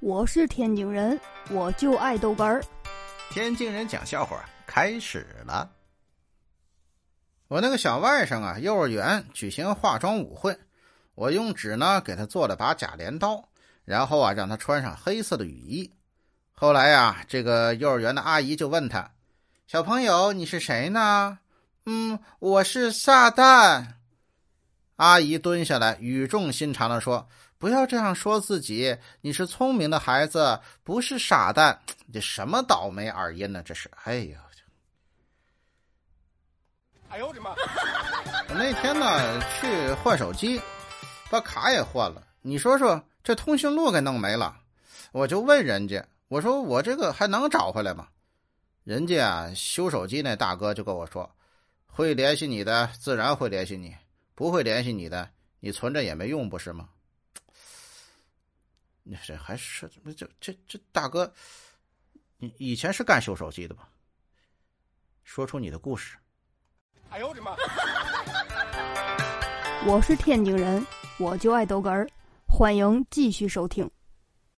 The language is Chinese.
我是天津人，我就爱豆干儿。天津人讲笑话开始了。我那个小外甥啊，幼儿园举行化妆舞会，我用纸呢给他做了把假镰刀，然后啊让他穿上黑色的雨衣。后来呀，这个幼儿园的阿姨就问他：“小朋友，你是谁呢？”“嗯，我是撒旦。”阿姨蹲下来，语重心长的说。不要这样说自己，你是聪明的孩子，不是傻蛋。这什么倒霉耳音呢？这是，哎呦！哎呦我的妈！我那天呢去换手机，把卡也换了。你说说，这通讯录给弄没了，我就问人家，我说我这个还能找回来吗？人家啊修手机那大哥就跟我说，会联系你的自然会联系你，不会联系你的，你存着也没用，不是吗？你这还是这这这大哥，你以前是干修手机的吧？说出你的故事。哎呦我的妈！我是天津人，我就爱逗哏儿，欢迎继续收听。